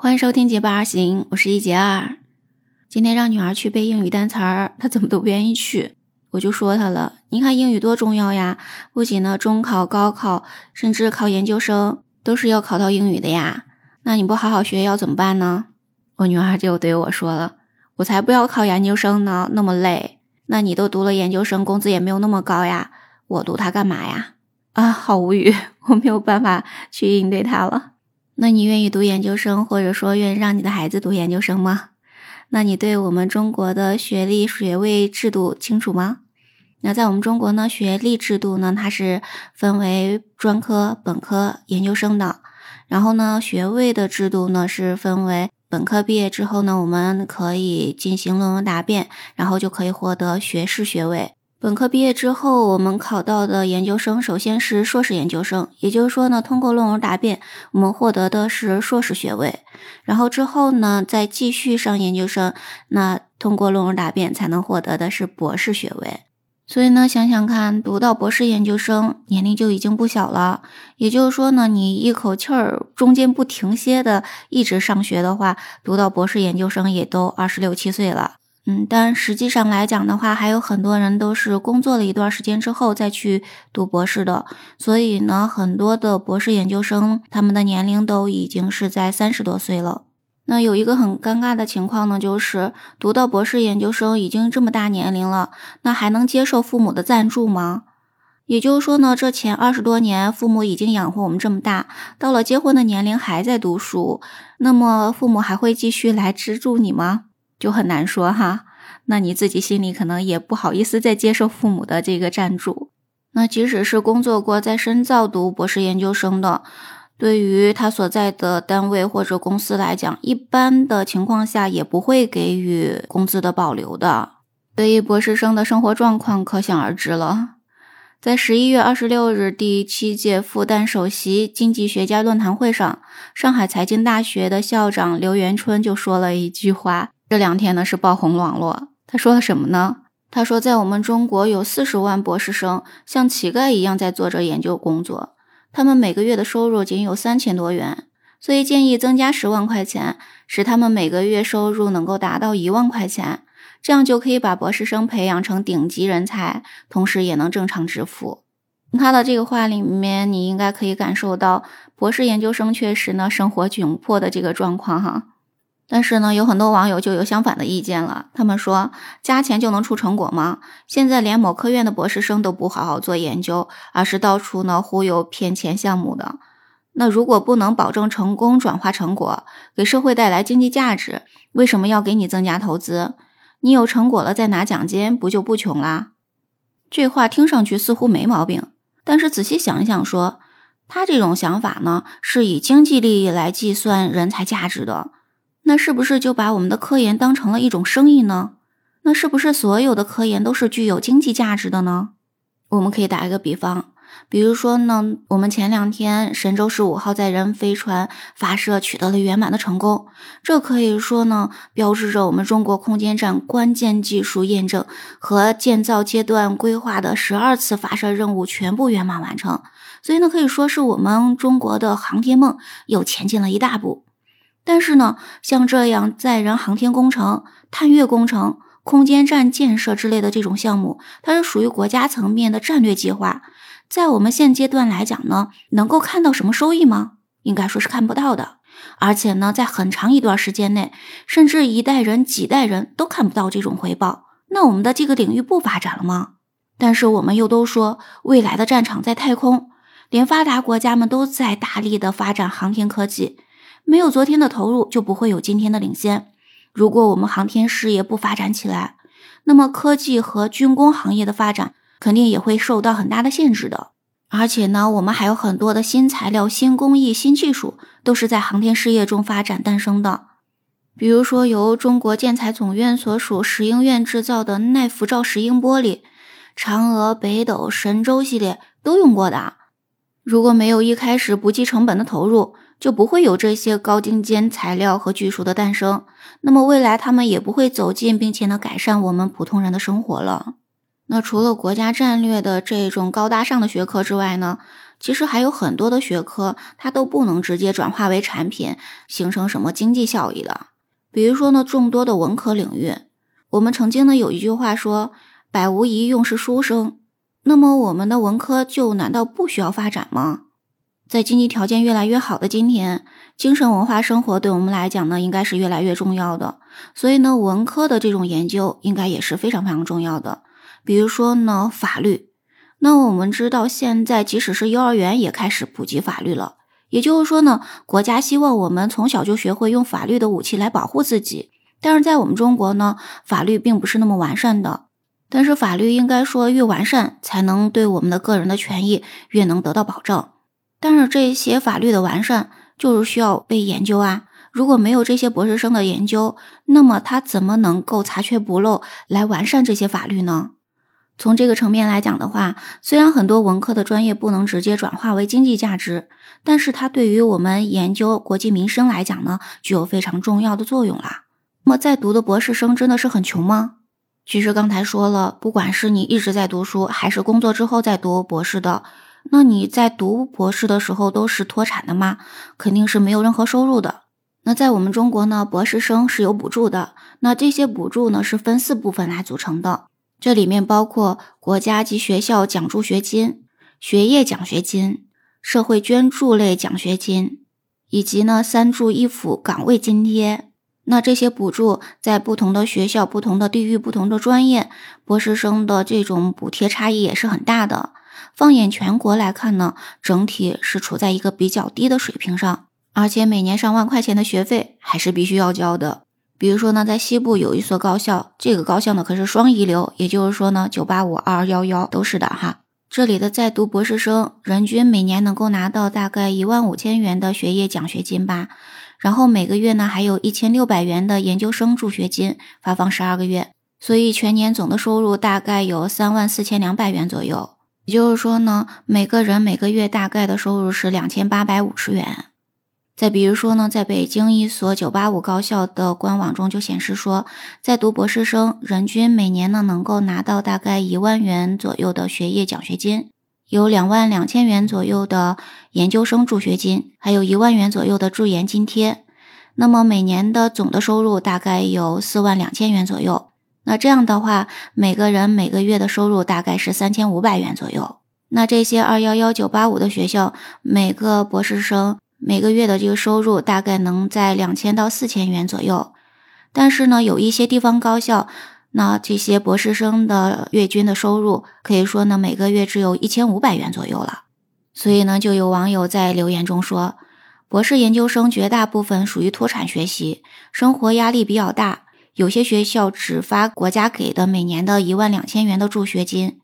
欢迎收听结伴而行，我是一杰二。今天让女儿去背英语单词儿，她怎么都不愿意去。我就说她了，你看英语多重要呀！不仅呢，中考、高考，甚至考研究生，都是要考到英语的呀。那你不好好学，要怎么办呢？我女儿就对我说了：“我才不要考研究生呢，那么累。那你都读了研究生，工资也没有那么高呀，我读它干嘛呀？”啊，好无语，我没有办法去应对她了。那你愿意读研究生，或者说愿意让你的孩子读研究生吗？那你对我们中国的学历学位制度清楚吗？那在我们中国呢，学历制度呢，它是分为专科、本科、研究生的。然后呢，学位的制度呢是分为本科毕业之后呢，我们可以进行论文答辩，然后就可以获得学士学位。本科毕业之后，我们考到的研究生首先是硕士研究生，也就是说呢，通过论文答辩，我们获得的是硕士学位。然后之后呢，再继续上研究生，那通过论文答辩才能获得的是博士学位。所以呢，想想看，读到博士研究生年龄就已经不小了。也就是说呢，你一口气儿中间不停歇的一直上学的话，读到博士研究生也都二十六七岁了。嗯，但实际上来讲的话，还有很多人都是工作了一段时间之后再去读博士的。所以呢，很多的博士研究生他们的年龄都已经是在三十多岁了。那有一个很尴尬的情况呢，就是读到博士研究生已经这么大年龄了，那还能接受父母的赞助吗？也就是说呢，这前二十多年父母已经养活我们这么大，到了结婚的年龄还在读书，那么父母还会继续来资助你吗？就很难说哈，那你自己心里可能也不好意思再接受父母的这个赞助。那即使是工作过在深造读博士研究生的，对于他所在的单位或者公司来讲，一般的情况下也不会给予工资的保留的。所以博士生的生活状况可想而知了。在十一月二十六日第七届复旦首席经济学家论坛会上，上海财经大学的校长刘元春就说了一句话。这两天呢是爆红网络。他说了什么呢？他说，在我们中国有四十万博士生像乞丐一样在做着研究工作，他们每个月的收入仅有三千多元，所以建议增加十万块钱，使他们每个月收入能够达到一万块钱，这样就可以把博士生培养成顶级人才，同时也能正常致富。他的这个话里面，你应该可以感受到博士研究生确实呢生活窘迫的这个状况哈。但是呢，有很多网友就有相反的意见了。他们说，加钱就能出成果吗？现在连某科院的博士生都不好好做研究，而是到处呢忽悠骗钱项目的。那如果不能保证成功转化成果，给社会带来经济价值，为什么要给你增加投资？你有成果了再拿奖金，不就不穷啦？这话听上去似乎没毛病，但是仔细想一想，说他这种想法呢，是以经济利益来计算人才价值的。那是不是就把我们的科研当成了一种生意呢？那是不是所有的科研都是具有经济价值的呢？我们可以打一个比方，比如说呢，我们前两天神舟十五号载人飞船发射取得了圆满的成功，这可以说呢，标志着我们中国空间站关键技术验证和建造阶段规划的十二次发射任务全部圆满完成，所以呢，可以说是我们中国的航天梦又前进了一大步。但是呢，像这样载人航天工程、探月工程、空间站建设之类的这种项目，它是属于国家层面的战略计划。在我们现阶段来讲呢，能够看到什么收益吗？应该说是看不到的。而且呢，在很长一段时间内，甚至一代人、几代人都看不到这种回报。那我们的这个领域不发展了吗？但是我们又都说，未来的战场在太空，连发达国家们都在大力的发展航天科技。没有昨天的投入，就不会有今天的领先。如果我们航天事业不发展起来，那么科技和军工行业的发展肯定也会受到很大的限制的。而且呢，我们还有很多的新材料、新工艺、新技术，都是在航天事业中发展诞生的。比如说，由中国建材总院所属石英院制造的耐辐照石英玻璃，嫦娥、北斗、神舟系列都用过的。如果没有一开始不计成本的投入，就不会有这些高精尖材料和技术的诞生，那么未来他们也不会走进并且呢改善我们普通人的生活了。那除了国家战略的这种高大上的学科之外呢，其实还有很多的学科，它都不能直接转化为产品，形成什么经济效益的。比如说呢，众多的文科领域，我们曾经呢有一句话说“百无一用是书生”，那么我们的文科就难道不需要发展吗？在经济条件越来越好的今天，精神文化生活对我们来讲呢，应该是越来越重要的。所以呢，文科的这种研究应该也是非常非常重要的。比如说呢，法律。那我们知道，现在即使是幼儿园也开始普及法律了。也就是说呢，国家希望我们从小就学会用法律的武器来保护自己。但是在我们中国呢，法律并不是那么完善的。但是法律应该说越完善，才能对我们的个人的权益越能得到保障。但是这些法律的完善就是需要被研究啊！如果没有这些博士生的研究，那么他怎么能够查缺补漏来完善这些法律呢？从这个层面来讲的话，虽然很多文科的专业不能直接转化为经济价值，但是它对于我们研究国计民生来讲呢，具有非常重要的作用啦。那么在读的博士生真的是很穷吗？其实刚才说了，不管是你一直在读书，还是工作之后再读博士的。那你在读博士的时候都是脱产的吗？肯定是没有任何收入的。那在我们中国呢，博士生是有补助的。那这些补助呢是分四部分来组成的，这里面包括国家及学校奖助学金、学业奖学金、社会捐助类奖学金，以及呢三助一辅岗位津贴。那这些补助在不同的学校、不同的地域、不同的专业，博士生的这种补贴差异也是很大的。放眼全国来看呢，整体是处在一个比较低的水平上，而且每年上万块钱的学费还是必须要交的。比如说呢，在西部有一所高校，这个高校呢可是双一流，也就是说呢，九八五、二幺幺都是的哈。这里的在读博士生人均每年能够拿到大概一万五千元的学业奖学金吧，然后每个月呢还有一千六百元的研究生助学金，发放十二个月，所以全年总的收入大概有三万四千两百元左右。也就是说呢，每个人每个月大概的收入是两千八百五十元。再比如说呢，在北京一所九八五高校的官网中就显示说，在读博士生人均每年呢能够拿到大概一万元左右的学业奖学金，有两万两千元左右的研究生助学金，还有一万元左右的助研津贴。那么每年的总的收入大概有四万两千元左右。那这样的话，每个人每个月的收入大概是三千五百元左右。那这些二幺幺九八五的学校，每个博士生每个月的这个收入大概能在两千到四千元左右。但是呢，有一些地方高校，那这些博士生的月均的收入可以说呢，每个月只有一千五百元左右了。所以呢，就有网友在留言中说，博士研究生绝大部分属于脱产学习，生活压力比较大。有些学校只发国家给的每年的一万两千元的助学金，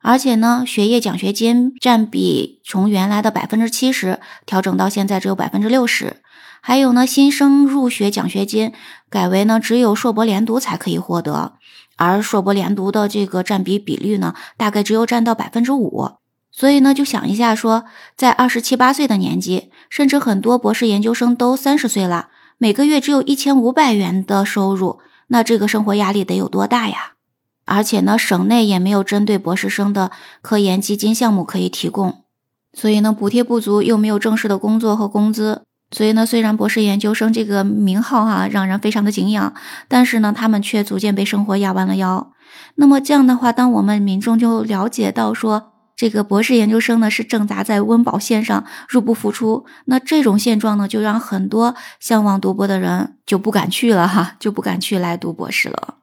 而且呢，学业奖学金占比从原来的百分之七十调整到现在只有百分之六十。还有呢，新生入学奖学金改为呢只有硕博连读才可以获得，而硕博连读的这个占比比率呢，大概只有占到百分之五。所以呢，就想一下说，在二十七八岁的年纪，甚至很多博士研究生都三十岁了，每个月只有一千五百元的收入。那这个生活压力得有多大呀？而且呢，省内也没有针对博士生的科研基金项目可以提供，所以呢，补贴不足，又没有正式的工作和工资，所以呢，虽然博士研究生这个名号哈让人非常的敬仰，但是呢，他们却逐渐被生活压弯了腰。那么这样的话，当我们民众就了解到说。这个博士研究生呢是挣扎在温饱线上，入不敷出。那这种现状呢，就让很多向往读博的人就不敢去了哈，就不敢去来读博士了。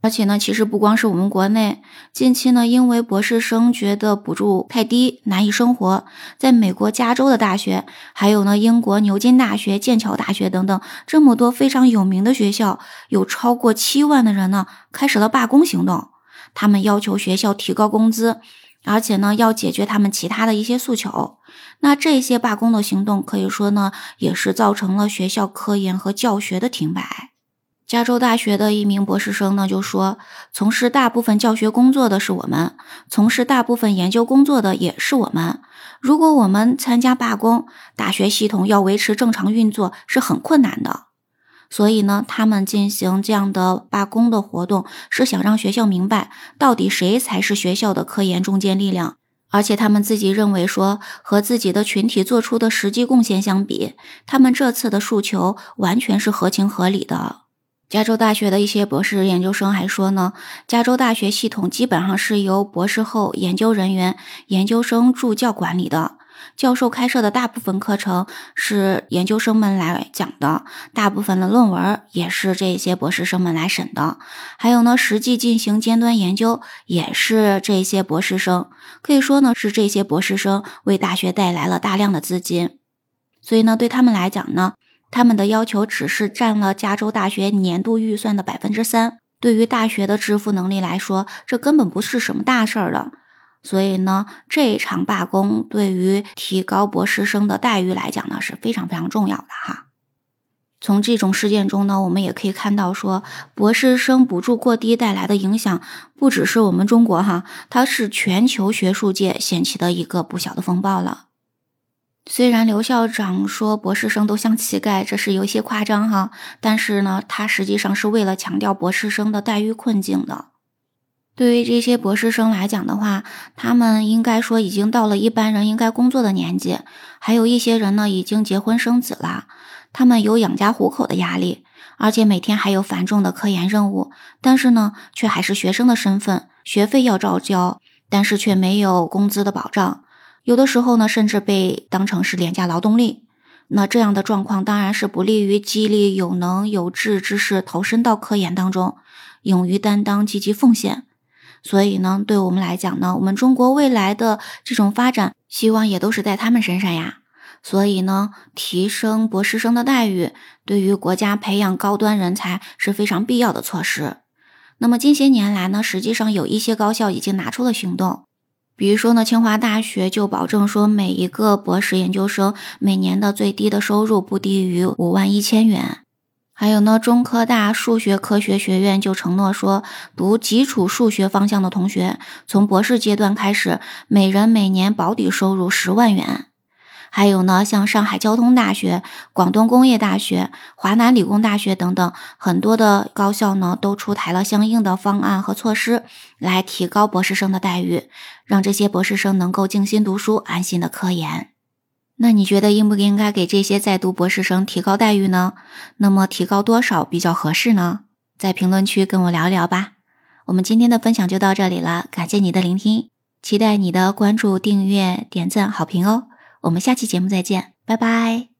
而且呢，其实不光是我们国内，近期呢，因为博士生觉得补助太低，难以生活，在美国加州的大学，还有呢英国牛津大学、剑桥大学等等这么多非常有名的学校，有超过七万的人呢开始了罢工行动，他们要求学校提高工资。而且呢，要解决他们其他的一些诉求。那这些罢工的行动，可以说呢，也是造成了学校科研和教学的停摆。加州大学的一名博士生呢，就说：“从事大部分教学工作的是我们，从事大部分研究工作的也是我们。如果我们参加罢工，大学系统要维持正常运作是很困难的。”所以呢，他们进行这样的罢工的活动，是想让学校明白，到底谁才是学校的科研中坚力量，而且他们自己认为说，和自己的群体做出的实际贡献相比，他们这次的诉求完全是合情合理的。加州大学的一些博士研究生还说呢，加州大学系统基本上是由博士后研究人员、研究生助教管理的。教授开设的大部分课程是研究生们来讲的，大部分的论文也是这些博士生们来审的。还有呢，实际进行尖端研究也是这些博士生。可以说呢，是这些博士生为大学带来了大量的资金。所以呢，对他们来讲呢，他们的要求只是占了加州大学年度预算的百分之三。对于大学的支付能力来说，这根本不是什么大事儿了。所以呢，这一场罢工对于提高博士生的待遇来讲呢，是非常非常重要的哈。从这种事件中呢，我们也可以看到，说博士生补助过低带来的影响，不只是我们中国哈，它是全球学术界掀起的一个不小的风暴了。虽然刘校长说博士生都像乞丐，这是有些夸张哈，但是呢，他实际上是为了强调博士生的待遇困境的。对于这些博士生来讲的话，他们应该说已经到了一般人应该工作的年纪，还有一些人呢已经结婚生子了，他们有养家糊口的压力，而且每天还有繁重的科研任务，但是呢，却还是学生的身份，学费要照交，但是却没有工资的保障，有的时候呢，甚至被当成是廉价劳动力。那这样的状况当然是不利于激励有能有志之士投身到科研当中，勇于担当，积极奉献。所以呢，对我们来讲呢，我们中国未来的这种发展，希望也都是在他们身上呀。所以呢，提升博士生的待遇，对于国家培养高端人才是非常必要的措施。那么近些年来呢，实际上有一些高校已经拿出了行动，比如说呢，清华大学就保证说，每一个博士研究生每年的最低的收入不低于五万一千元。还有呢，中科大数学科学学院就承诺说，读基础数学方向的同学，从博士阶段开始，每人每年保底收入十万元。还有呢，像上海交通大学、广东工业大学、华南理工大学等等，很多的高校呢，都出台了相应的方案和措施，来提高博士生的待遇，让这些博士生能够静心读书，安心的科研。那你觉得应不应该给这些在读博士生提高待遇呢？那么提高多少比较合适呢？在评论区跟我聊聊吧。我们今天的分享就到这里了，感谢你的聆听，期待你的关注、订阅、点赞、好评哦。我们下期节目再见，拜拜。